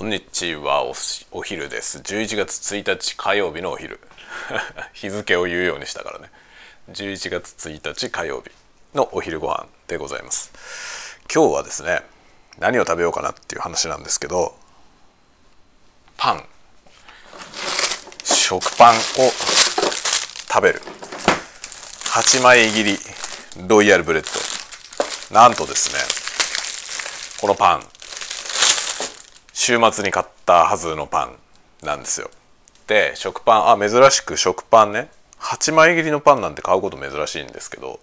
こんにちはおお昼です。11月1日火曜日のお昼。日付を言うようにしたからね。11月1日火曜日のお昼ご飯でございます。今日はですね何を食べようかなっていう話なんですけどパン。食パンを食べる。8枚切りロイヤルブレッド。なんとですねこのパン。週末に買ったはずのパンなんですよ。で食パンあ珍しく食パンね。8枚切りのパンなんて買うこと珍しいんですけど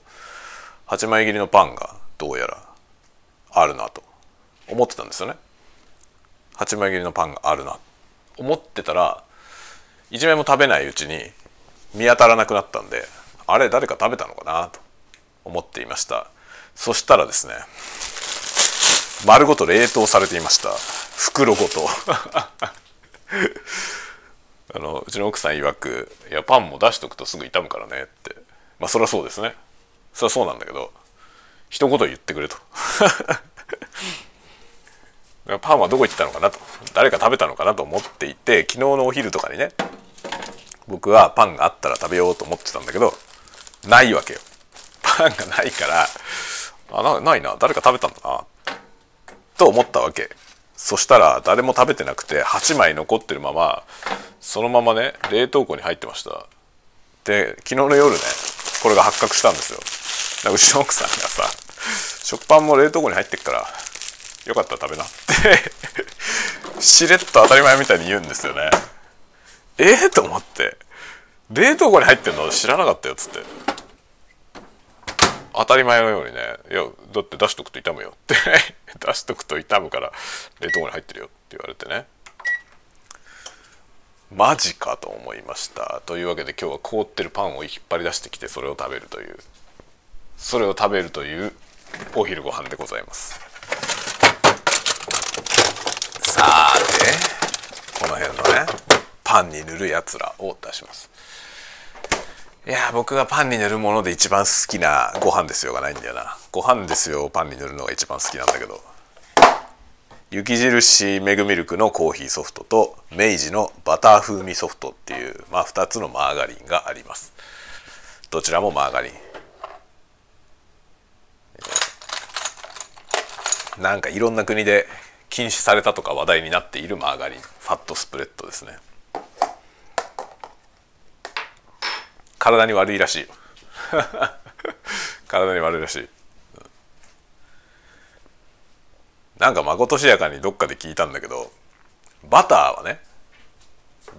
8枚切りのパンがどうやらあるなと思ってたんですよね。8枚切りのパンがあるな思ってたら1枚も食べないうちに見当たらなくなったんであれ誰か食べたのかなと思っていました。そしたらですね丸ごと冷凍されていました。袋ごと。あのうちの奥さん曰く「いやパンも出しとくとすぐ傷むからね」って。まあそりゃそうですね。そりゃそうなんだけど一言言ってくれと。パンはどこ行ったのかなと。誰か食べたのかなと思っていて昨日のお昼とかにね僕はパンがあったら食べようと思ってたんだけどないわけよ。パンがないからあなないな。誰か食べたんだな。と思ったわけ。そしたら誰も食べてなくて8枚残ってるままそのままね冷凍庫に入ってました。で昨日の夜ねこれが発覚したんですよ。うちの奥さんがさ食パンも冷凍庫に入ってっからよかったら食べな。ってしれっと当たり前みたいに言うんですよね。ええー、と思って。冷凍庫に入ってんの知らなかったよっつって。当たり前のようにね「いやだって出しとくと痛むよ」って 出しとくと痛むから冷凍庫に入ってるよ。って言われてね。マジかと思いました。というわけで今日は凍ってるパンを引っ張り出してきてそれを食べるという。それを食べるというお昼ご飯でございます。さてこの辺のねパンに塗るやつらを出します。いや僕がパンに塗るもので一番好きなご飯ですよがないんだよな。ご飯ですよパンに塗るのが一番好きなんだけど。雪印メグミルクのコーヒーソフトと明治のバター風味ソフトっていう、まあ、2つのマーガリンがあります。どちらもマーガリン。なんかいろんな国で禁止されたとか話題になっているマーガリン。ファットスプレッドですね。体に悪いらしい。体に悪いらしい。なんかまことしやかにどっかで聞いたんだけどバターはね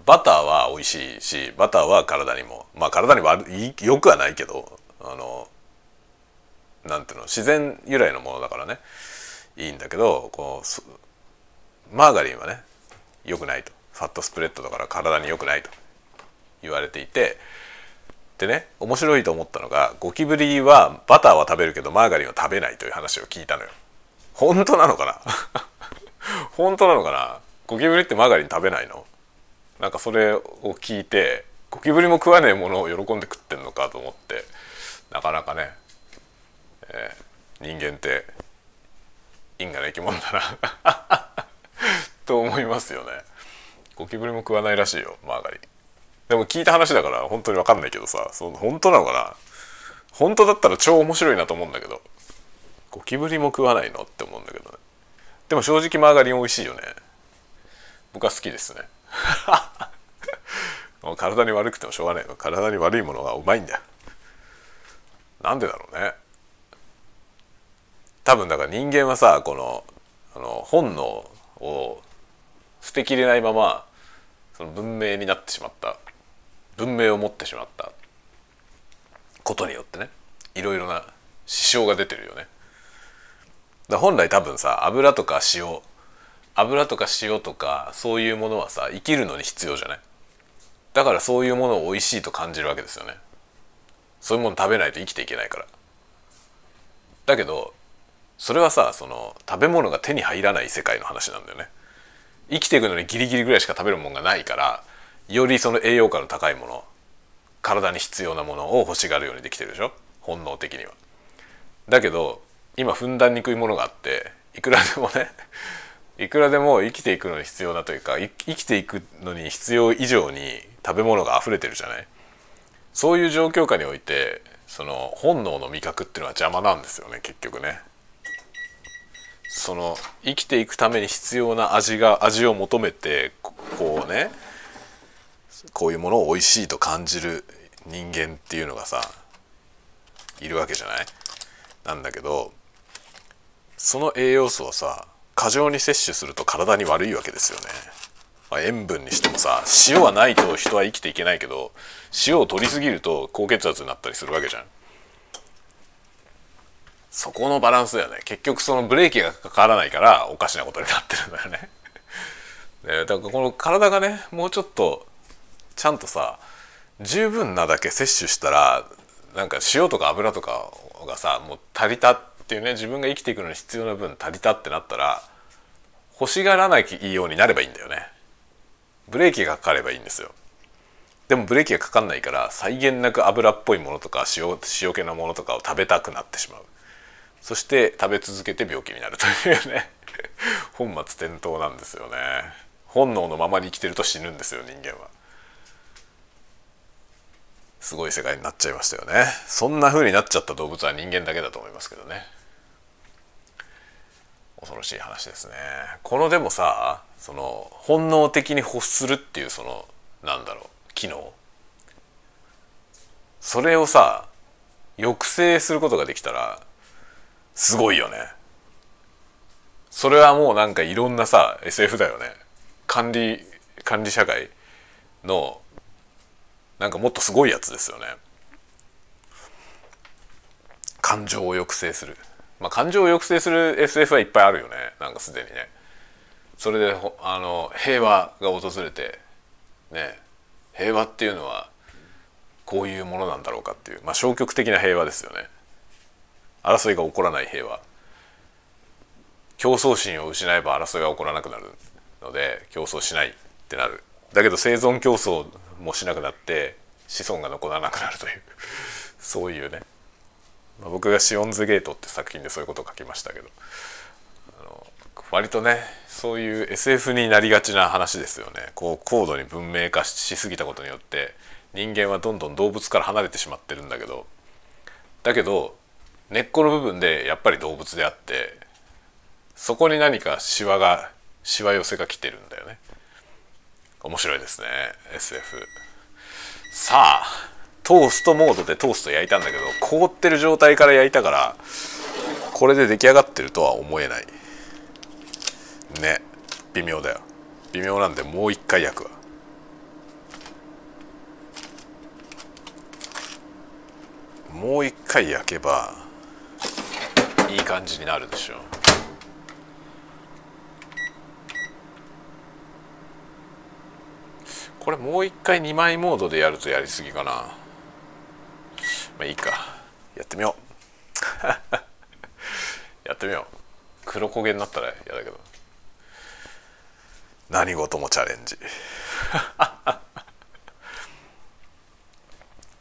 バターは美味しいしバターは体にもまあ体に悪いよくはないけどあのなんていうの自然由来のものだからねいいんだけどこうマーガリンはね良くないと。ファットスプレッドだから体に良くないと言われていてでね面白いと思ったのがゴキブリはバターは食べるけどマーガリンは食べないという話を聞いたのよ。本当なのかな？本当なのかな？ゴキブリってマーガリン食べないの？なんかそれを聞いてゴキブリも食わねえものを喜んで食ってんのかと思ってなかなかね、えー、人間って因果な生き物だな。と思いますよね。ゴキブリも食わないらしいよマーガリン。でも聞いた話だから本当に分かんないけどさその本当なのかな？本当だったら超面白いなと思うんだけど。ゴキブリも食わないの？って思うんだけどね。でも正直マーガリン美味しいよね。僕は好きですね。体に悪くてもしょうがないの。体に悪いものがうまいんだよ。なんでだろうね。多分だから人間はさこのあの本能を捨てきれないままその文明になってしまった。文明を持ってしまった。ことによってね。いろいろな支障が出てるよね。だ本来多分さ油とか塩油とか塩とかそういうものはさ生きるのに必要じゃない。だからそういうものを美味しいと感じるわけですよね。そういうもの食べないと生きていけないから。だけどそれはさその食べ物が手に入らない世界の話なんだよね。生きていくのにギリギリぐらいしか食べるもんがないからよりその栄養価の高いもの体に必要なものを欲しがるようにできてるでしょ？本能的には。だけど今ふんだんに食いものがあっていくらでもね いくらでも生きていくのに必要なというか生きていくのに必要以上に食べ物が溢れてるじゃない？そういう状況下においてその本能の味覚っていうのは邪魔なんですよね結局ね。その生きていくために必要な味が味を求めてこうねこういうものを美味しいと感じる人間っていうのがさいるわけじゃない？なんだけどその栄養素をさ過剰に摂取すると体に悪いわけですよね。まあ、塩分にしてもさ塩はないと人は生きていけないけど塩を取りすぎると高血圧になったりするわけじゃん。そこのバランスだよね結局そのブレーキがかからないからおかしなことになってるんだよね。ねだからこの体がねもうちょっとちゃんとさ十分なだけ摂取したらなんか塩とか油とかがさもう足りたっていうね自分が生きていくのに必要な分足りたってなったら欲しがらないようになればいいんだよね。ブレーキがかかればいいんですよ。でもブレーキがかかんないから際限なく油っぽいものとか塩塩気のものとかを食べたくなってしまうそして食べ続けて病気になるというね 本末転倒なんですよね本能のままに生きてると死ぬんですよ人間はすごい世界になっちゃいましたよね。そんな風になっちゃった動物は人間だけだと思いますけどね。恐ろしい話ですね。このでもさその本能的に欲するっていうそのなんだろう機能。それをさ抑制することができたらすごいよね。それはもうなんかいろんなさ SF だよね。管理管理社会のなんかもっとすごいやつですよね。感情を抑制する。まあ感情を抑制する SF はいっぱいあるよね。なんかすでにね。それであの平和が訪れてね平和っていうのはこういうものなんだろうかっていう。まあ消極的な平和ですよね。争いが起こらない平和。競争心を失えば争いが起こらなくなるので競争しないってなる。だけど生存競争もしなくなって子孫が残らなくなるというそういうね、まあ、僕が「シオンズゲート」って作品でそういうことを書きましたけどあの割とねそういう SF になりがちな話ですよね。こう高度に文明化しすぎたことによって人間はどんどん動物から離れてしまってるんだけどだけど根っこの部分でやっぱり動物であってそこに何かしわがしわ寄せが来てるんだよね。面白いですね。SF さあトーストモードでトースト焼いたんだけど凍ってる状態から焼いたからこれで出来上がってるとは思えない。ね。微妙だよ。微妙なんでもう一回焼くわ。もう一回焼けばいい感じになるでしょう。これもう一回2枚モードでやるとやりすぎかな。まあいいか。やってみよう。やってみよう。黒焦げになったら嫌だけど。何事もチャレンジ。今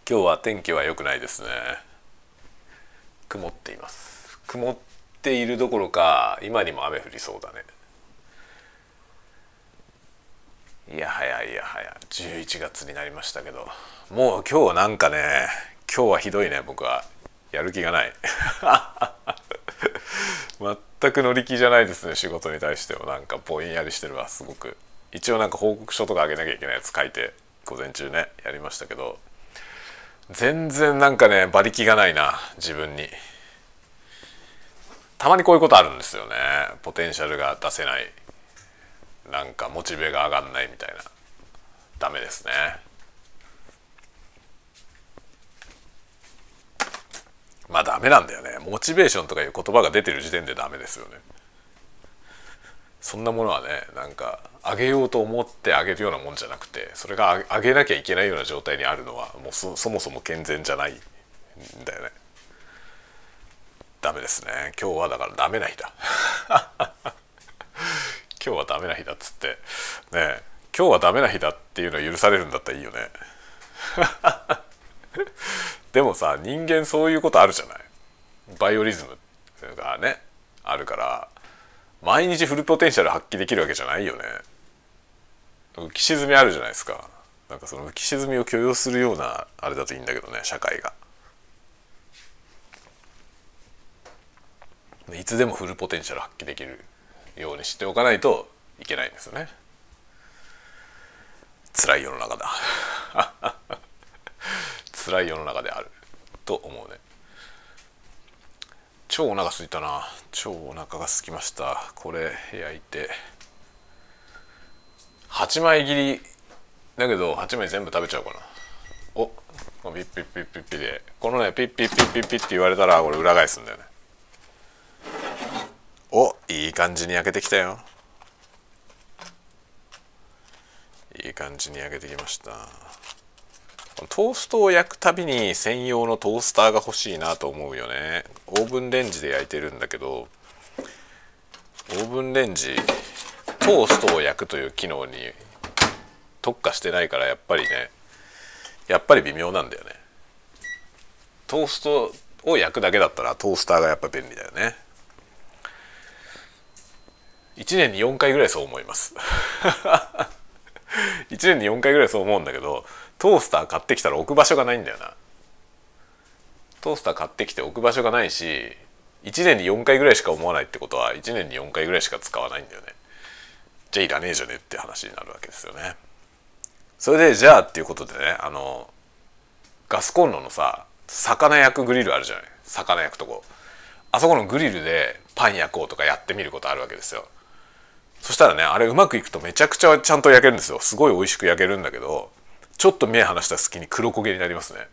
日は天気は良くないですね。曇っています。曇っているどころか今にも雨降りそうだね。いやはやいやはや11月になりましたけど。もう今日なんかね今日はひどいね僕は。やる気がない。全く乗り気じゃないですね仕事に対してもなんかぼんやりしてるわすごく。一応なんか報告書とかあげなきゃいけないやつ書いて午前中ねやりましたけど。全然なんかね馬力がないな自分に。たまにこういうことあるんですよね。ポテンシャルが出せない。なんかモチベが上がんないみたいな。ダメですね。まあダメなんだよね。モチベーションとかいう言葉が出てる時点でダメですよね。そんなものはねなんか上げようと思って上げるようなもんじゃなくてそれが上げなきゃいけないような状態にあるのはもうそもそも健全じゃないんだよね。ダメですね。今日はだからダメな日だ。今日はダメな日だっつって。ね今日はダメな日だっていうのは許されるんだったらいいよね。でもさ人間そういうことあるじゃない。バイオリズムがねあるから毎日フルポテンシャル発揮できるわけじゃないよね。浮き沈みあるじゃないですか。なんかその浮き沈みを許容するようなあれだといいんだけどね社会が。いつでもフルポテンシャル発揮できる。ようにしておかないといけないんですよね。辛い世の中だ。辛い世の中であると思うね。超お腹すいたな。超お腹が空きました。これ焼いて。8枚切りだけど8枚全部食べちゃうかな。おピッピッピッピッピでこのねピッピッピッピッピッって言われたらこれ裏返すんだよねおいい感じに焼けてきたよ。いい感じに焼けてきました。トーストを焼くたびに専用のトースターが欲しいなと思うよね。オーブンレンジで焼いてるんだけどオーブンレンジトーストを焼くという機能に特化してないからやっぱりねやっぱり微妙なんだよね。トーストを焼くだけだったらトースターがやっぱ便利だよね。1年に4回ぐらいそう思います。1年に4回ぐらいそう思うんだけどトースター買ってきたら置く場所がないんだよな。トースター買ってきて置く場所がないし1年に4回ぐらいしか思わないってことは1年に4回ぐらいしか使わないんだよね。じゃあいらねえじゃねえって話になるわけですよね。それでじゃあっていうことでねあのガスコンロのさ魚焼くグリルあるじゃない。魚焼くとこ。あそこのグリルでパン焼こうとかやってみることあるわけですよ。そしたらねあれうまくいくとめちゃくちゃちゃんと焼けるんですよ。すごい美味しく焼けるんだけどちょっと目離した隙に黒焦げになりますね。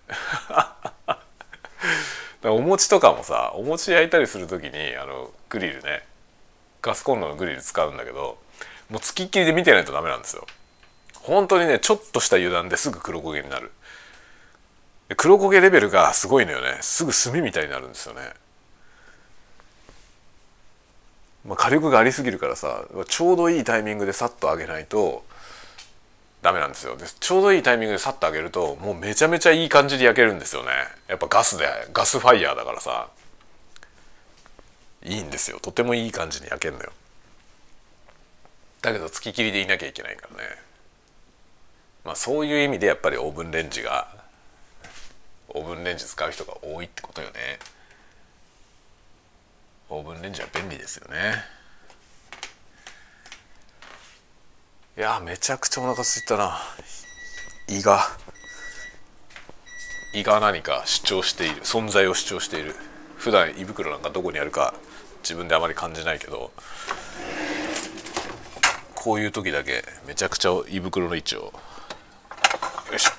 お餅とかもさお餅焼いたりする時にあのグリルねガスコンロのグリル使うんだけどもうつきっきりで見てないとダメなんですよ。本当にねちょっとした油断ですぐ黒焦げになる。黒焦げレベルがすごいのよね。すぐ炭みたいになるんですよね。まあ、火力がありすぎるからさちょうどいいタイミングでさっと上げないとダメなんですよ。でちょうどいいタイミングでさっと上げるともうめちゃめちゃいい感じで焼けるんですよね。やっぱガスでガスファイヤーだからさいいんですよ。とてもいい感じに焼けるのよ。だけどつききりでいなきゃいけないからね。まあそういう意味でやっぱりオーブンレンジがオーブンレンジ使う人が多いってことよね。オーブンレンジは便利ですよね。いやめちゃくちゃお腹すいたな。胃が。胃が何か主張している。存在を主張している。普段胃袋なんかどこにあるか自分であまり感じないけど。こういう時だけめちゃくちゃ胃袋の位置をよいしょ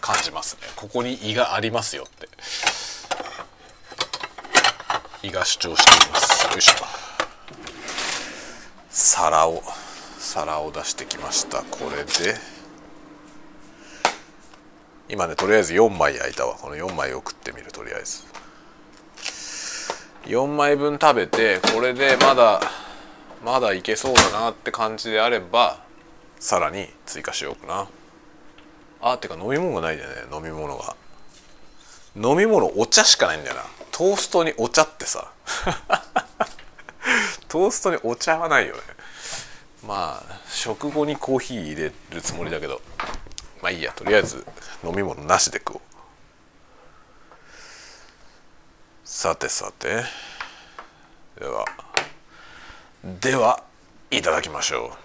感じますね。ここに胃がありますよって。胃が主張しています。よいしょ。皿を皿を出してきました。これで。今ねとりあえず4枚焼いたわ。この4枚を食ってみるとりあえず。4枚分食べてこれでまだまだいけそうだなって感じであればさらに追加しようかな。あってか飲み物がないんだよね。飲み物が。飲み物お茶しかないんだよな。トーストにお茶ってさ。トーストにお茶はないよね。まあ食後にコーヒー入れるつもりだけど。まあいいや。とりあえず飲み物なしで食おう。さてさて。では。ではいただきましょ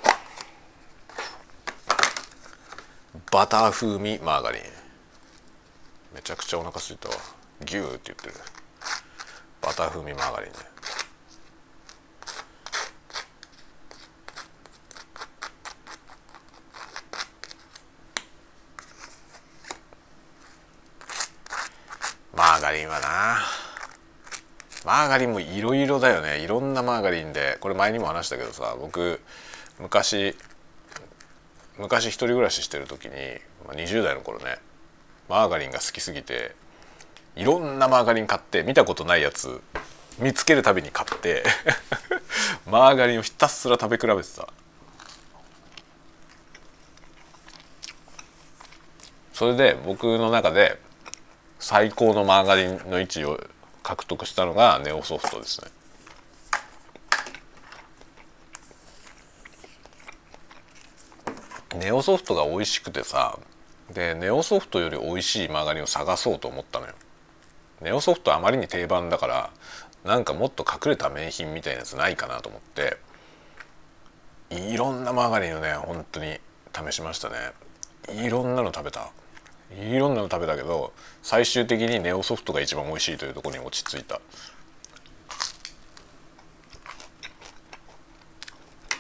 う。バター風味マーガリン。めちゃくちゃお腹すいたわ。ギューって言ってる。バタ風味マーガリンね。マーガリンはな。マーガリンもいろいろだよね。いろんなマーガリンで。これ前にも話したけどさ僕昔昔一人暮らししてる時に、20代の頃ねマーガリンが好きすぎていろんなマーガリン買って見たことないやつ見つけるたびに買って マーガリンをひたすら食べ比べてた。それで僕の中で最高のマーガリンの位置を獲得したのがネオソフトですね。ネオソフトが美味しくてさでネオソフトより美味しいマーガリンを探そうと思ったのよ。ネオソフトあまりに定番だからなんかもっと隠れた名品みたいなやつないかなと思っていろんなマーガリンをね本当に試しましたね。いろんなの食べた。いろんなの食べたけど最終的にネオソフトが一番美味しいというところに落ち着いた。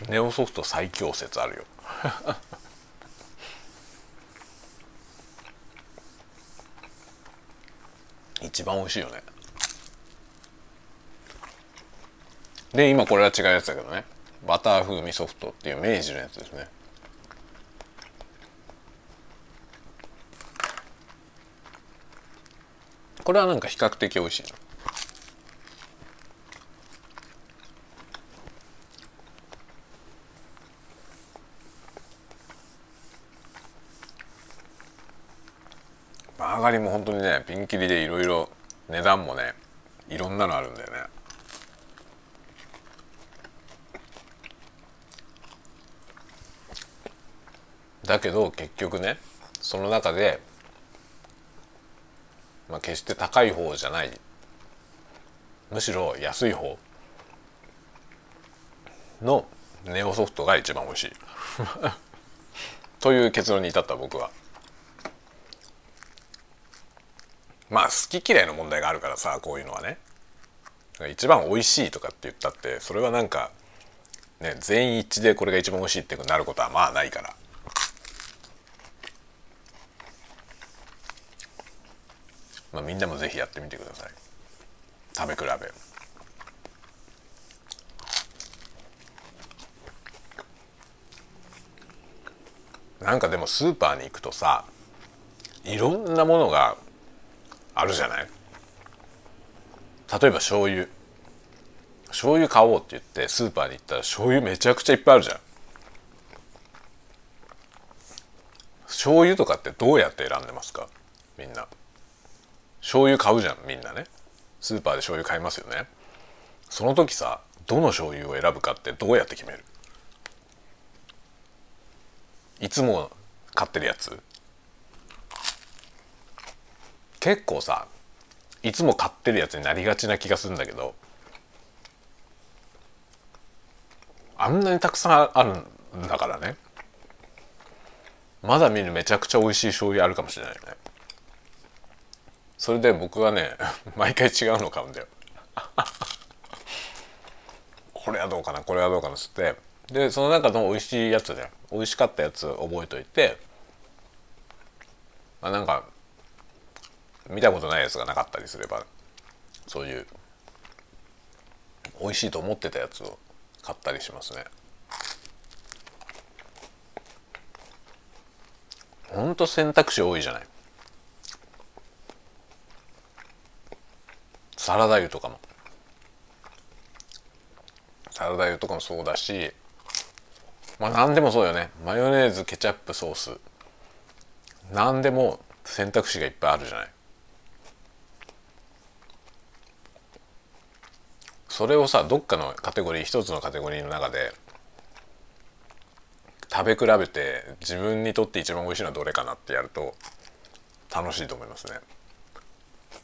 ネオソフト最強説あるよ。一番美味しいよね。で今これは違うやつだけどね。バター風味ソフトっていう明治のやつですね。これはなんか比較的美味しいなマーガリンも本当にねピンキリでいろいろ値段もねいろんなのあるんだよね。だけど結局ねその中で、まあ、決して高い方じゃない。むしろ安い方のネオソフトが一番美味しい。という結論に至った僕は。まあ好き嫌いの問題があるからさこういうのはね。一番美味しいとかって言ったってそれはなんかね全員一致でこれが一番美味しいってなることはまあないから。まあ、みんなもぜひやってみてください。食べ比べ。なんかでもスーパーに行くとさいろんなものがあるじゃない。例えば醤油。醤油買おうって言ってスーパーに行ったら醤油めちゃくちゃいっぱいあるじゃん。醤油とかってどうやって選んでますか？みんな。醤油買うじゃんみんなね。スーパーで醤油買いますよね。その時さどの醤油を選ぶかってどうやって決める？いつも買ってるやつ。結構さいつも買ってるやつになりがちな気がするんだけどあんなにたくさんあるんだからね。まだ見るめちゃくちゃ美味しい醤油あるかもしれないよね。それで僕はね 毎回違うの買うんだよ。これはどうかなこれはどうかなっつって。でその中の美味しいやつで美味しかったやつ覚えといて。まあなんか見たことないやつがなかったりすればそういう美味しいと思ってたやつを買ったりしますね。ほんと選択肢多いじゃない。サラダ油とかも。サラダ油とかもそうだしまあ何でもそうよね。マヨネーズケチャップソース。何でも選択肢がいっぱいあるじゃない。それをさどっかのカテゴリー一つのカテゴリーの中で食べ比べて自分にとって一番美味しいのはどれかなってやると楽しいと思いますね。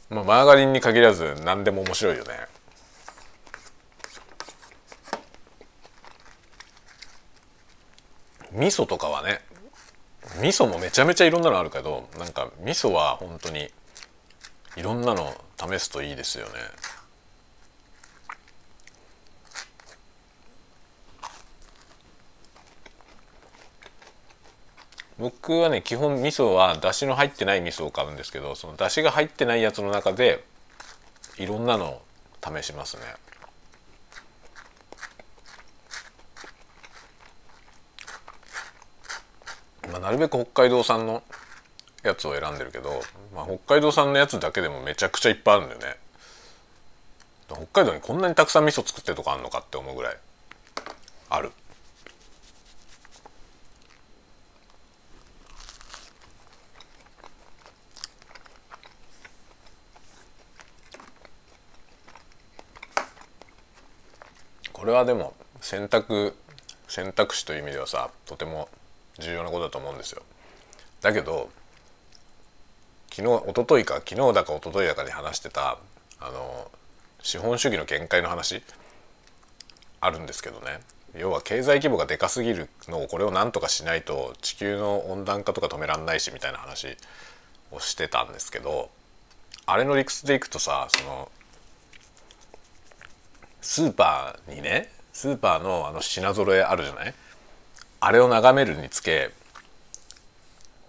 まあ、マーガリンに限らず何でも面白いよね味噌とかはね味噌もめちゃめちゃいろんなのあるけどなんか味噌は本当にいろんなの試すといいですよね僕はね基本味噌はだしの入ってない味噌を買うんですけどそのだしが入ってないやつの中でいろんなのを試しますね。まあ、なるべく北海道産のやつを選んでるけど、まあ、北海道産のやつだけでもめちゃくちゃいっぱいあるんだよね。北海道にこんなにたくさん味噌作ってるとこあるのかって思うぐらいある。これはでも選択選択肢という意味ではさとても重要なことだと思うんですよ。だけど昨日一昨日か昨日だか一昨日だかに話してたあの資本主義の限界の話あるんですけどね要は経済規模がでかすぎるのをこれをなんとかしないと地球の温暖化とか止めらんないしみたいな話をしてたんですけどあれの理屈でいくとさそのスーパーにねスーパーのあの品揃えあるじゃない？あれを眺めるにつけ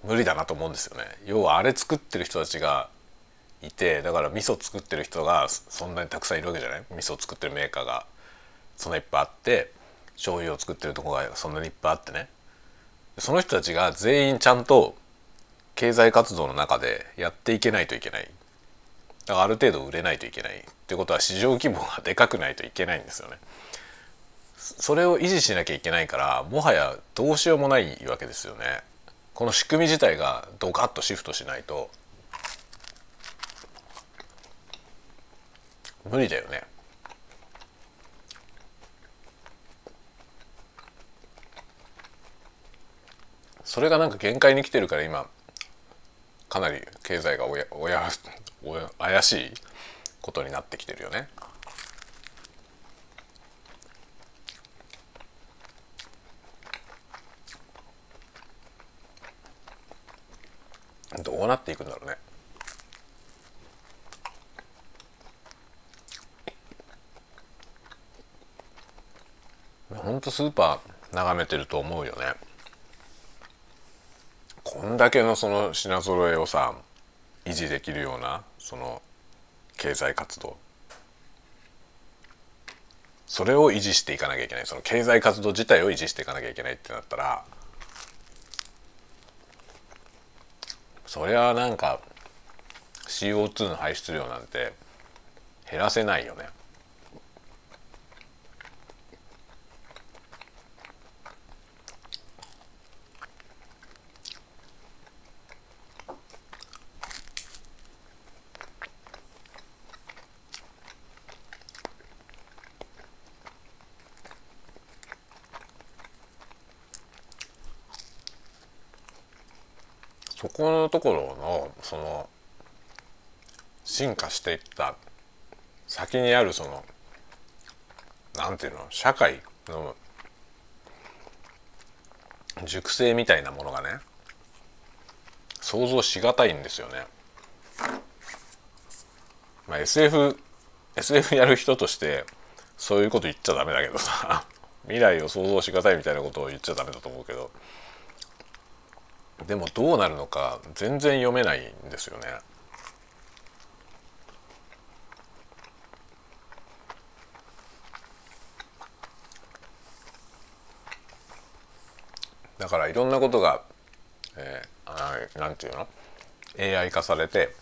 無理だなと思うんですよね。要はあれ作ってる人たちがいてだから味噌作ってる人がそんなにたくさんいるわけじゃない？味噌作ってるメーカーがそんないっぱいあって醤油を作ってるとこがそんなにいっぱいあってね。その人たちが全員ちゃんと経済活動の中でやっていけないといけない。だからある程度売れないといけないってことは市場規模がでかくないといけないんですよね。それを維持しなきゃいけないからもはやどうしようもないわけですよね。この仕組み自体がドカッとシフトしないと無理だよね。それがなんか限界に来てるから今かなり経済がおやおやおや怪しいことになってきてるよね。どうなっていくんだろうね。ほんとスーパー眺めてると思うよね。こんだけのその品揃えをさ維持できるようなその経済活動それを維持していかなきゃいけないその経済活動自体を維持していかなきゃいけないってなったらそりゃなんか CO2 の排出量なんて減らせないよね。このところのその進化していった先にあるそのなんていうの社会の熟成みたいなものがね想像しがたいんですよね。まあ、SF SF やる人としてそういうこと言っちゃダメだけどさ未来を想像しがたいみたいなことを言っちゃダメだと思うけどでもどうなるのか全然読めないんですよね。だからいろんなことが、えー、なんていうの？AI 化されて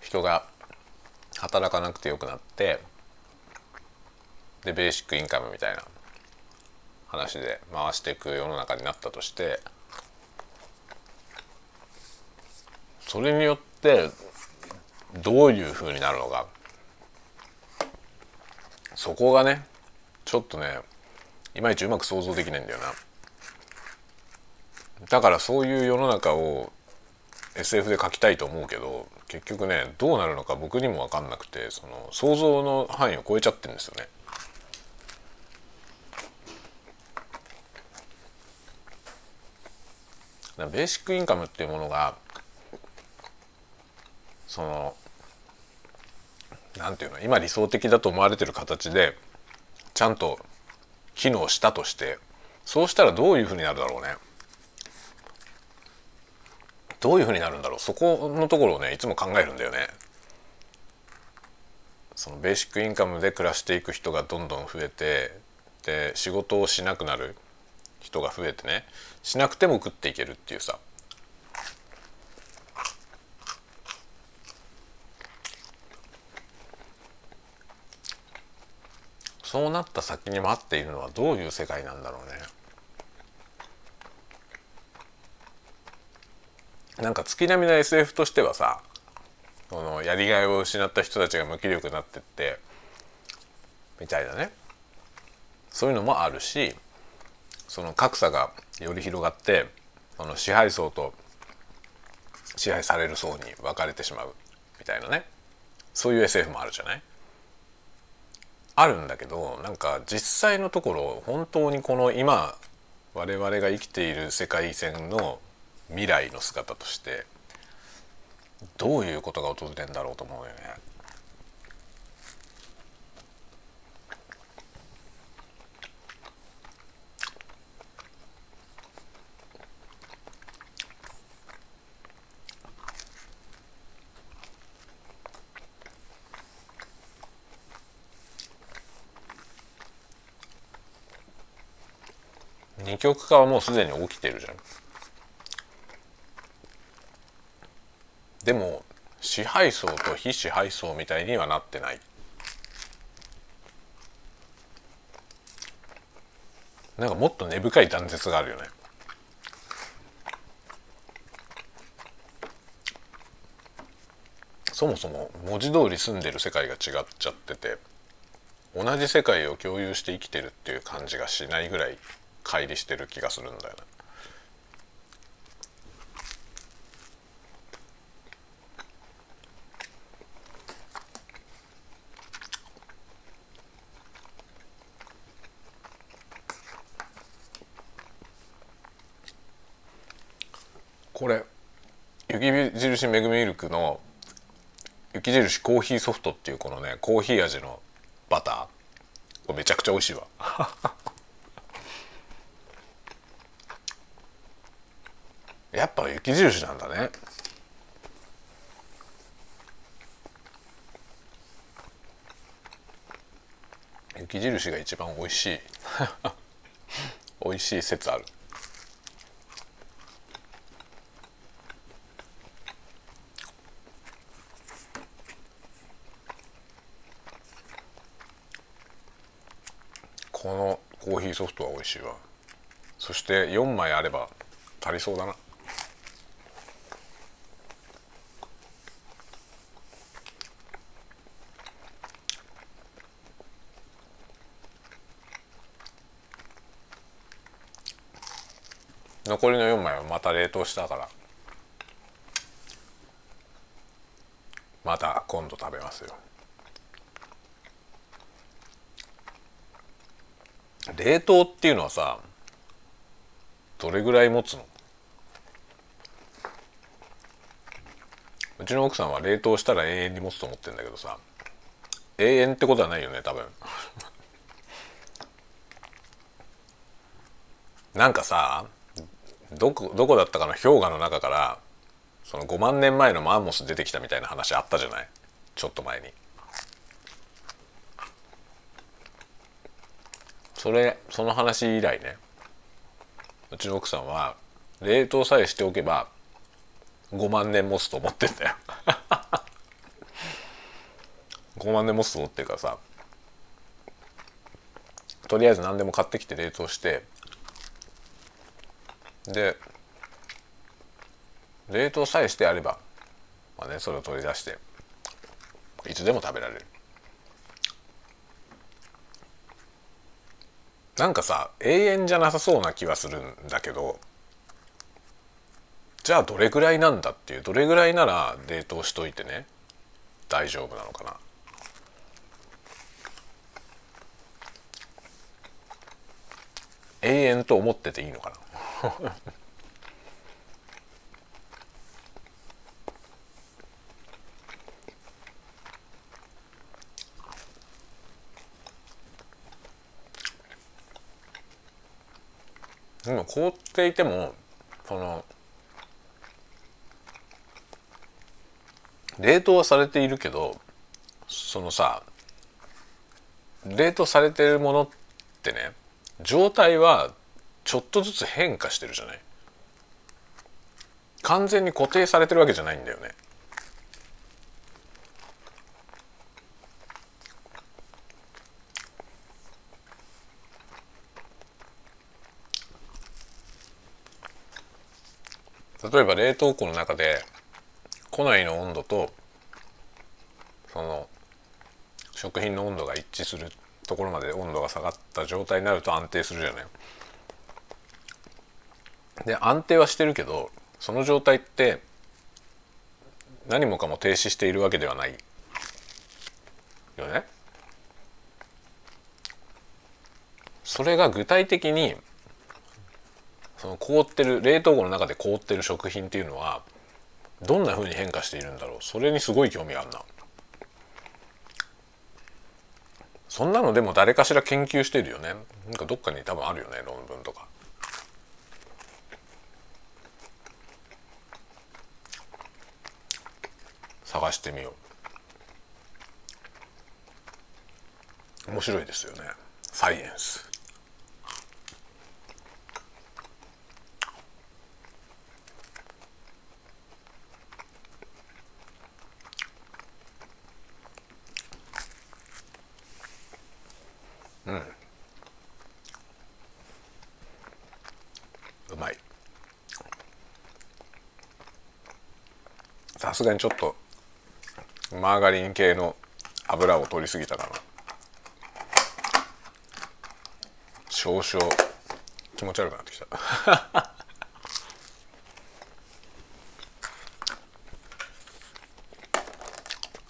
人が働かなくてよくなってでベーシックインカムみたいな話で回していく世の中になったとしてそれによってどういうふうになるのかそこがねちょっとねいまいちうまく想像できないんだよなだからそういう世の中を SF で描きたいと思うけど結局ねどうなるのか僕にも分かんなくてその想像の範囲を超えちゃってるんですよね。ベーシックインカムっていうものがそのなんていうの今理想的だと思われてる形でちゃんと機能したとしてそうしたらどういうふうになるだろうね。どういうふうになるんだろう。そこのところをねいつも考えるんだよね。そのベーシックインカムで暮らしていく人がどんどん増えてで仕事をしなくなる人が増えてねしなくても食っていけるっていうさそうなった先に待っているのはどういう世界なんだろうね。なんか月並みな SF としてはさこのやりがいを失った人たちが無気力になってってみたいなね。そういうのもあるしその格差がより広がってその支配層と支配される層に分かれてしまうみたいなね。そういう SF もあるじゃない。あるんだけどなんか実際のところ本当にこの今我々が生きている世界線の未来の姿としてどういうことが訪れるんだろうと思うよね。二極化はもうすでに起きてるじゃん。でも支配層と非支配層みたいにはなってないなんかもっと根深い断絶があるよねそもそも文字通り住んでる世界が違っちゃってて同じ世界を共有して生きてるっていう感じがしないぐらい乖離してる気がするんだよねこれ雪印めぐみミルクの雪印コーヒーソフトっていうこのねコーヒー味のバターめちゃくちゃ美味しいわやっぱ雪印なんだね。雪印が一番美味しい。美味しい説ある。このコーヒーソフトは美味しいわ。そして4枚あれば足りそうだな。残りの4枚はまた冷凍したから。また今度食べますよ。冷凍っていうのはさどれぐらい持つの？うちの奥さんは冷凍したら永遠に持つと思ってんだけどさ永遠ってことはないよね多分。なんかさどこどこだったかの氷河の中からその5万年前のマンモス出てきたみたいな話あったじゃない？ちょっと前に。それその話以来ねうちの奥さんは冷凍さえしておけば5万年持つと思ってんだよ 5万年持つと思ってるからさとりあえず何でも買ってきて冷凍してで冷凍さえしてあればまあねそれを取り出していつでも食べられる。なんかさ永遠じゃなさそうな気はするんだけどじゃあどれぐらいなんだっていうどれぐらいなら冷凍しといてね大丈夫なのかな。永遠と思ってていいのかな。今凍っていてもその冷凍はされているけどそのさ冷凍されてるものってね状態はちょっとずつ変化してるじゃない？完全に固定されてるわけじゃないんだよね。例えば冷凍庫の中で庫内の温度とその食品の温度が一致するところまで温度が下がった状態になると安定するじゃない？で安定はしてるけどその状態って何もかも停止しているわけではないよね？それが具体的にその凍ってる冷凍庫の中で凍ってる食品っていうのはどんな風に変化しているんだろう？それにすごい興味があるな。そんなのでも誰かしら研究してるよねなんかどっかに多分あるよね論文とか探してみよう。面白いですよね。サイエンス。うん。うまい。さすがにちょっとマーガリン系の油を取りすぎたかな。少々気持ち悪くなってきた。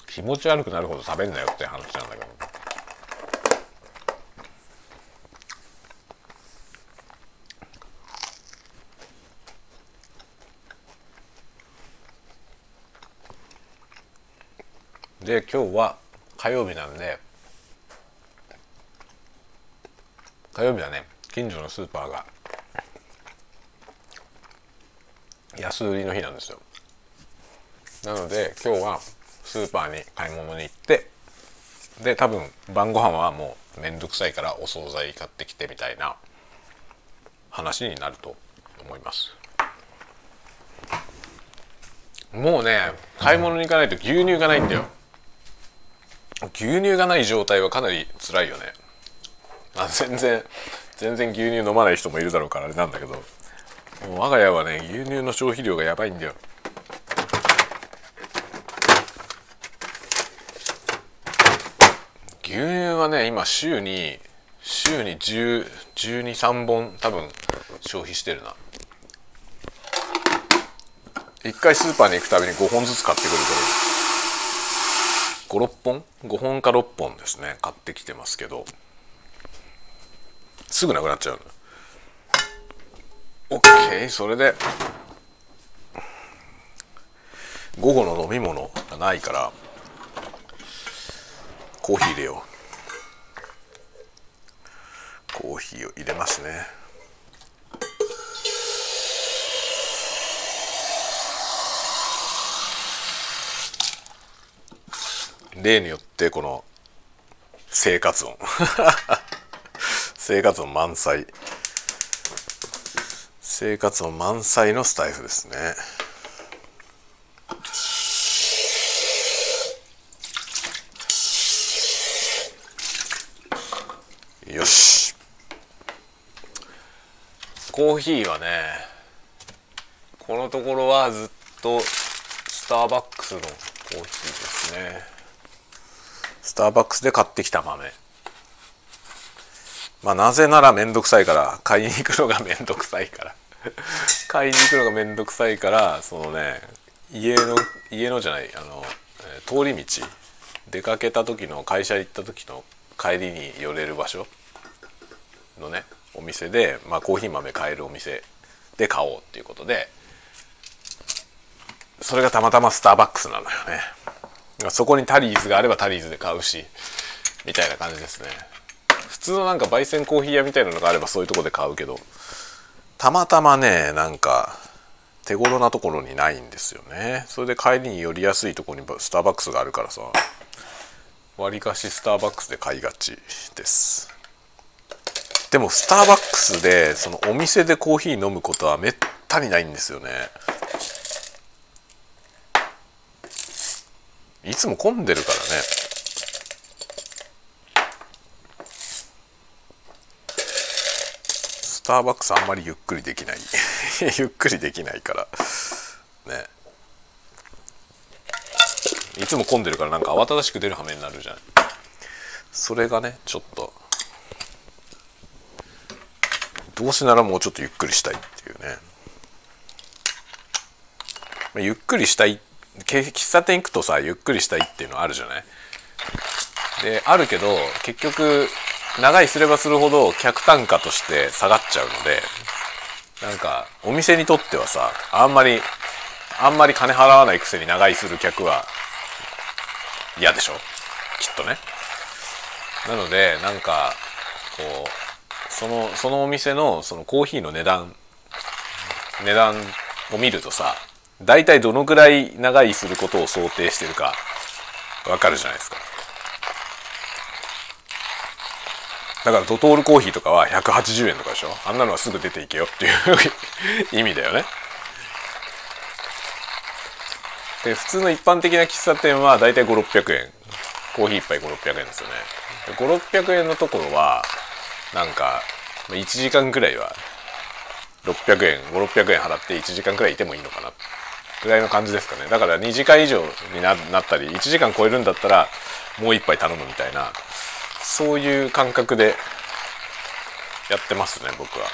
気持ち悪くなるほど食べんなよって話なんだけど。で今日は火曜日なんで火曜日はね近所のスーパーが安売りの日なんですよ。なので今日はスーパーに買い物に行ってで多分晩ご飯はもう面倒くさいからお惣菜買ってきてみたいな話になると思います。もうね買い物に行かないと牛乳がないんだよ。牛乳がない状態はかなり辛いよね。あ全然全然牛乳飲まない人もいるだろうからあれなんだけど。もう我が家はね牛乳の消費量がやばいんだよ。牛乳はね今週に週に12123本多分消費してるな。1回スーパーに行くたびに5本ずつ買ってくるから56本？5本か6本ですね。買ってきてますけど。すぐなくなっちゃうの。OK それで。午後の飲み物がないからコーヒー入れよう。コーヒーを入れますね。例によってこの生活音。生活音満載。生活音満載のスタイフですね。よし。コーヒーはねこのところはずっとスターバックスのコーヒーですね。ターバックスで買ってきた豆。まあなぜならめんどくさいから買いに行くのがめんどくさいから。買いに行くのがめんどくさいから そのね家の家のじゃないあの通り道。出かけた時の会社行った時の帰りに寄れる場所。のねお店で、まあ、コーヒー豆買えるお店。で買おうっていうことで。それがたまたまスターバックスなのよね。そこにタリーズがあればタリーズで買うしみたいな感じですね。普通のなんか焙煎コーヒー屋みたいなのがあればそういうとこで買うけどたまたまねなんか手頃なところにないんですよね。それで帰りに寄りやすいとこにスターバックスがあるからさわりかしスターバックスで買いがちです。でもスターバックスでそのお店でコーヒー飲むことはめったにないんですよね。いつも混んでるからね。スターバックスあんまりゆっくりできない。ゆっくりできないから。ね。いつも混んでるからなんか慌ただしく出る羽目になるじゃん。それがねちょっと。どうせならもうちょっとゆっくりしたいっていうね。ゆっくりしたいっ喫茶店行くとさゆっくりしたいっていうのあるじゃない？であるけど結局長居すればするほど客単価として下がっちゃうのでなんかお店にとってはさあんまりあんまり金払わないくせに長居する客は嫌でしょ？きっとね。なのでなんかこうそのそのお店のそのコーヒーの値段値段を見るとさ大体どのくらい長居することを想定してるかわかるじゃないですか。だからドトールコーヒーとかは180円とかでしょ？あんなのはすぐ出ていけよっていう意味だよね。で普通の一般的な喫茶店は大体5600円。コーヒー1杯5600円ですよね。5600円のところはなんか1時間くらいは600円5600円払って1時間くらいいてもいいのかな。ぐらいの感じですかね。だから2時間以上になったり1時間超えるんだったらもう一杯頼むみたいなそういう感覚でやってますね僕は。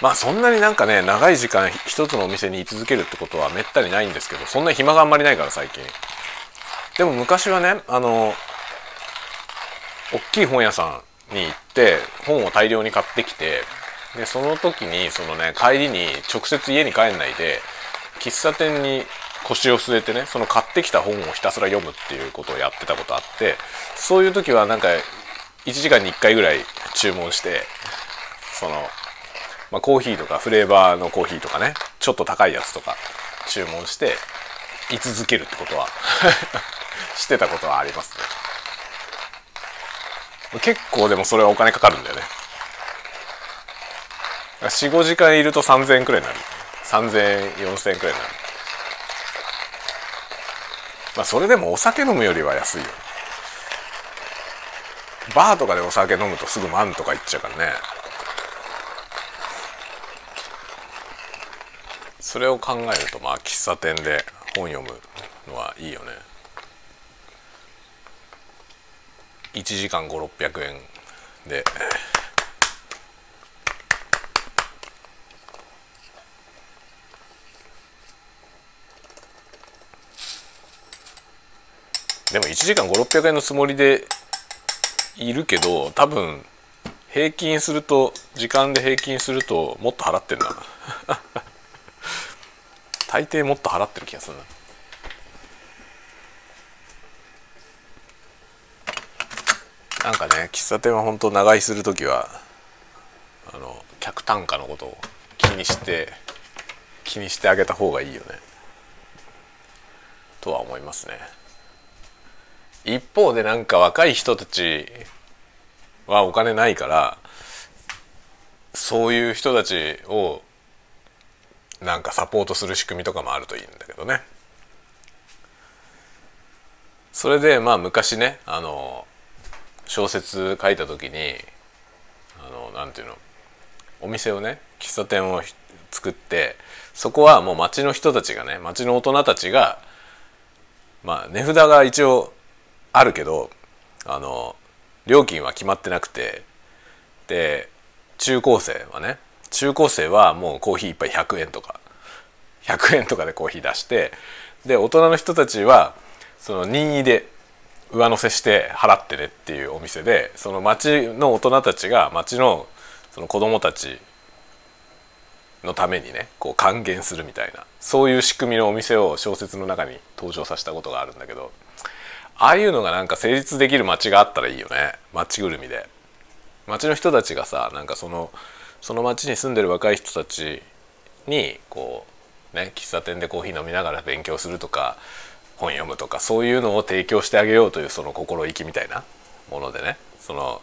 まあそんなになんかね長い時間一つのお店に居続けるってことはめったにないんですけどそんな暇があんまりないから最近。でも昔はねあの大きい本屋さんに行って本を大量に買ってきてでその時にそのね帰りに直接家に帰んないで喫茶店に腰を据えてねその買ってきた本をひたすら読むっていうことをやってたことあってそういう時はなんか1時間に1回ぐらい注文してその、まあ、コーヒーとかフレーバーのコーヒーとかねちょっと高いやつとか注文して居続けるってことは してたことはありますね。結構でもそれはお金かかるんだよね。45時間いると3000円くらいになる。3000円4000円くらいになるまあそれでもお酒飲むよりは安いよ。バーとかでお酒飲むとすぐ万とかいっちゃうからね。それを考えるとまあ喫茶店で本読むのはいいよね。1時間5600円ででも1時間5600円のつもりでいるけど多分平均すると時間で平均するともっと払ってんな。大抵もっと払ってる気がするな。なんかね喫茶店は本当長居する時はあの客単価のことを気にして気にしてあげた方がいいよね。とは思いますね。一方でなんか若い人たちはお金ないからそういう人たちをなんかサポートする仕組みとかもあるといいんだけどね。それでまあ昔ねあの小説書いた時にあのなんていうのお店をね喫茶店を作ってそこはもう町の人たちがね町の大人たちがまあ値札が一応あるけどあの料金は決まってなくてで中高生はね中高生はもうコーヒー1杯100円とか100円とかでコーヒー出してで大人の人たちはその任意で上乗せして払ってねっていうお店でその町の大人たちが町のその子供たちのためにねこう還元するみたいなそういう仕組みのお店を小説の中に登場させたことがあるんだけどああいうのがなんか成立できる街があったらいいよね。街ぐるみで。街の人たちがさなんかそのその町に住んでる若い人たちにこうね喫茶店でコーヒー飲みながら勉強するとか本読むとかそういうのを提供してあげようというその心意気みたいなものでね。その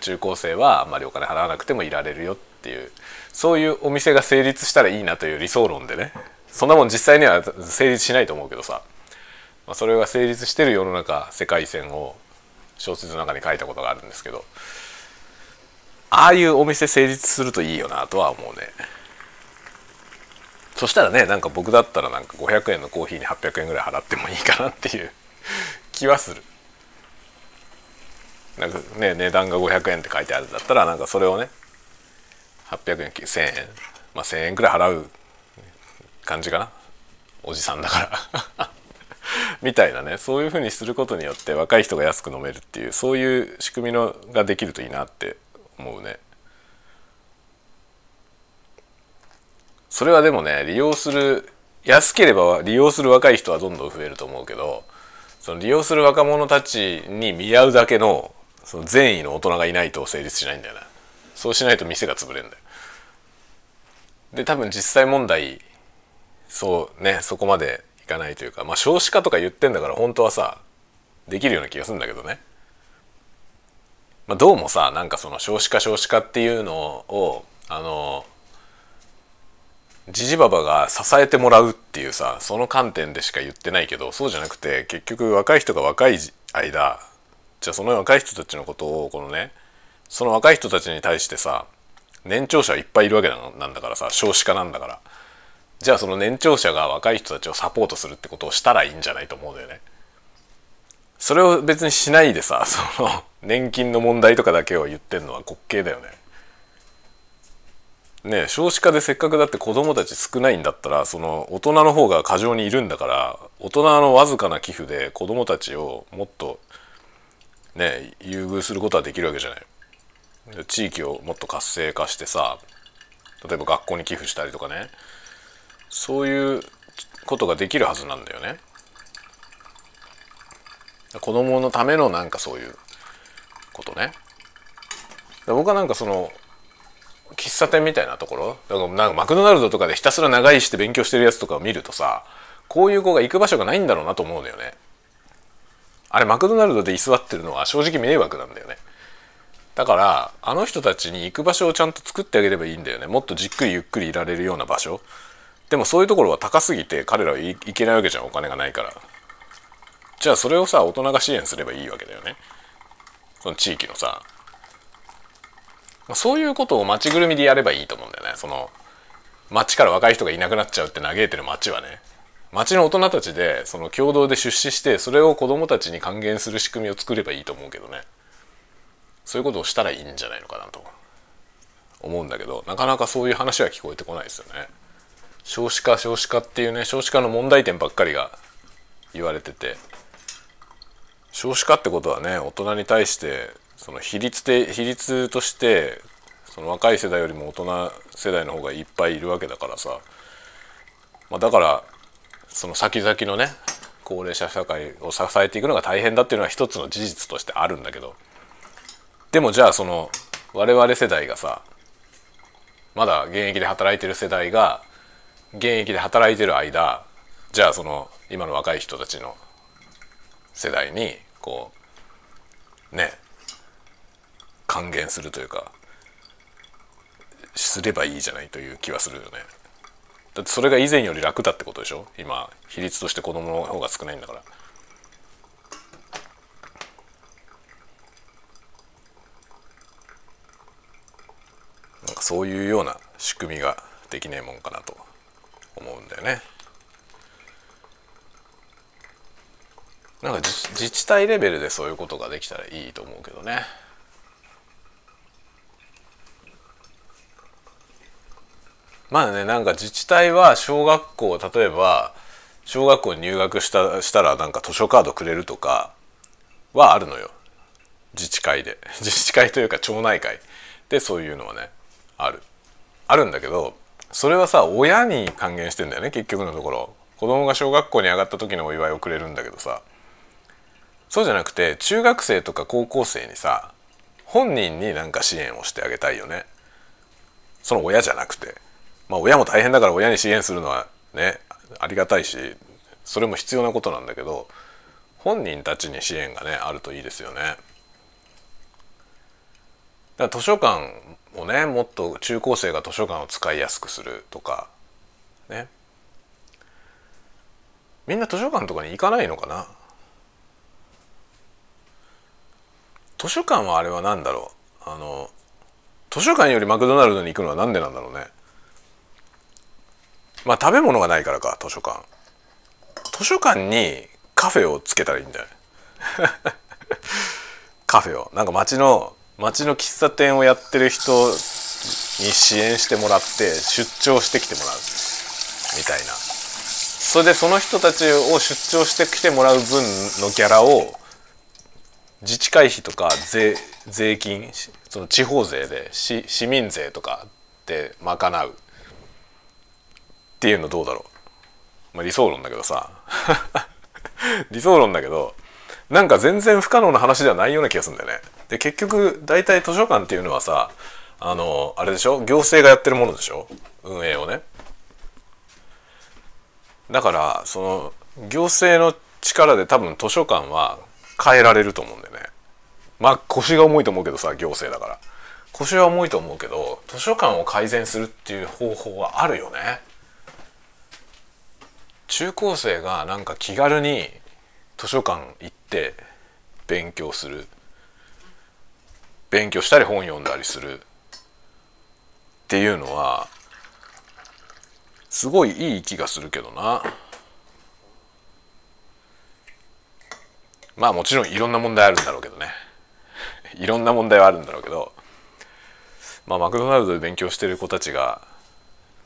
中高生はあんまりお金払わなくてもいられるよっていうそういうお店が成立したらいいなという理想論でね。そんなもん実際には成立しないと思うけどさ。まあ、それが成立してる世の中世界線を小説の中に書いたことがあるんですけどああいうお店成立するといいよなとは思うね。そしたらねなんか僕だったらなんか500円のコーヒーに800円ぐらい払ってもいいかなっていう 気はする。なんかね値段が500円って書いてあるんだったらなんかそれをね800円1000円まあ1000円くらい払う感じかな。おじさんだから。みたいなねそういうふうにすることによって若い人が安く飲めるっていうそういう仕組みのができるといいなって思うね。それはでもね利用する安ければ利用する若い人はどんどん増えると思うけどその利用する若者たちに見合うだけのその善意の大人がいないと成立しないんだよなそうしないと店が潰れんだよで多分実際問題そうねそこまでかないというかまあ少子化とか言ってんだから本当はさできるような気がするんだけどね。まあ、どうもさなんかその少子化少子化っていうのをあのジジババが支えてもらうっていうさその観点でしか言ってないけどそうじゃなくて結局若い人が若い間じゃあその若い人たちのことをこのねその若い人たちに対してさ年長者いっぱいいるわけなんだからさ少子化なんだから。じゃあその年長者が若い人たちをサポートするってことをしたらいいんじゃないと思うんだよね。それを別にしないでさ その年金の問題とかだけを言ってんのは滑稽だよね。ね少子化でせっかくだって子供たち少ないんだったらその大人の方が過剰にいるんだから大人のわずかな寄付で子供たちをもっとね優遇することはできるわけじゃない。地域をもっと活性化してさ例えば学校に寄付したりとかねそういうことができるはずなんだよね。子供のためのなんかそういうことね。僕はなんかその喫茶店みたいなところだからなんかマクドナルドとかでひたすら長居して勉強してるやつとかを見るとさこういう子が行く場所がないんだろうなと思うんだよね。あれマクドナルドで居座ってるのは正直迷惑なんだよね。だからあの人たちに行く場所をちゃんと作ってあげればいいんだよねもっとじっくりゆっくりいられるような場所でもそういうところは高すぎて彼らは行けないわけじゃんお金がないから。じゃあそれをさ大人が支援すればいいわけだよね。その地域のさ。そういうことを町ぐるみでやればいいと思うんだよね。その町から若い人がいなくなっちゃうって嘆いてる町はね。町の大人たちでその共同で出資してそれを子どもたちに還元する仕組みを作ればいいと思うけどね。そういうことをしたらいいんじゃないのかなと思うんだけどなかなかそういう話は聞こえてこないですよね。少子化少子化っていうね少子化の問題点ばっかりが言われてて。少子化ってことはね大人に対してその比率で比率としてその若い世代よりも大人世代の方がいっぱいいるわけだからさ、まあ、だからその先々のね高齢者社会を支えていくのが大変だっていうのは一つの事実としてあるんだけど。でもじゃあその我々世代がさまだ現役で働いてる世代が現役で働いてる間じゃあその今の若い人たちの世代にこうね還元するというかすればいいじゃないという気はするよね。だってそれが以前より楽だってことでしょ？今比率として子供の方が少ないんだから。なんかそういうような仕組みができねえもんかなと思うんだよね。なんか自治体レベルでそういうことができたらいいと思うけどね。まあねなんか自治体は小学校例えば小学校に入学したしたらなんか図書カードくれるとかはあるのよ自治会で 自治会というか町内会でそういうのはねあるあるんだけどそれはさ親に還元してんだよね結局のところ。子供が小学校に上がった時のお祝いをくれるんだけどさ。そうじゃなくて中学生とか高校生にさ本人になんか支援をしてあげたいよね。その親じゃなくて。まあ親も大変だから親に支援するのはねありがたいしそれも必要なことなんだけど本人たちに支援がねあるといいですよね。だから図書館をねもっと中高生が図書館を使いやすくするとかね。みんな図書館とかに行かないのかな？図書館はあれは何だろう？あの図書館よりマクドナルドに行くのは何でなんだろうね？まあ食べ物がないからか図書館。図書館にカフェをつけたらいいんじゃないカフェを。なんか街の街の喫茶店をやってる人に支援してもらって出張してきてもらうみたいな。それでその人たちを出張してきてもらう分のギャラを自治会費とか税税金その地方税で市市民税とかで賄う。っていうのどうだろう、まあ、理想論だけどさ。理想論だけどなんか全然不可能な話ではないような気がするんだよね。で結局大体図書館っていうのはさあのあれでしょ？行政がやってるものでしょ？運営をね。だからその行政の力で多分図書館は変えられると思うんだよね。まあ腰が重いと思うけどさ行政だから腰は重いと思うけど図書館を改善するっていう方法はあるよね。中高生がなんか気軽に図書館行って勉強する勉強したり本読んだりするっていうのはすごいいい気がするけどな。まあもちろんいろんな問題あるんだろうけどね。いろんな問題はあるんだろうけどまあマクドナルドで勉強してる子たちが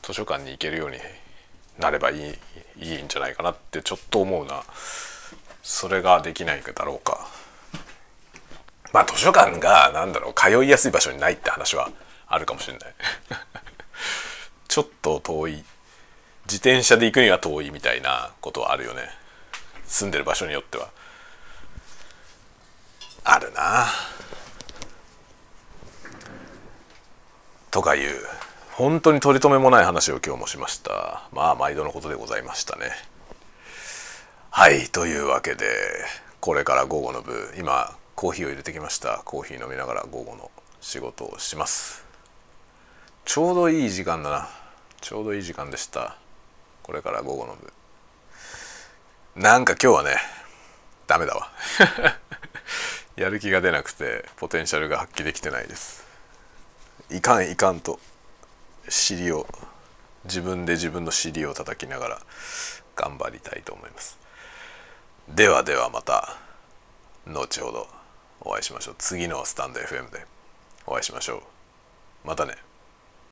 図書館に行けるようになればいいいいんじゃないかなってちょっと思うな。それができないだろうか。まあ図書館が何だろう通いやすい場所にないって話はあるかもしれない。ちょっと遠い自転車で行くには遠いみたいなことはあるよね。住んでる場所によっては。あるな。とかいう本当に取り留めもない話を今日もしました。まあ毎度のことでございましたね。はいというわけでこれから午後の部今コーヒーを入れてきました。コーヒー飲みながら午後の仕事をします。ちょうどいい時間だな。ちょうどいい時間でした。これから午後の部。なんか今日はねダメだわ。やる気が出なくてポテンシャルが発揮できてないです。いかんいかんと尻を自分で自分の尻を叩きながら頑張りたいと思います。ではではまた後ほど。お会いしましょう。次のスタンド FM でお会いしましょう。またね。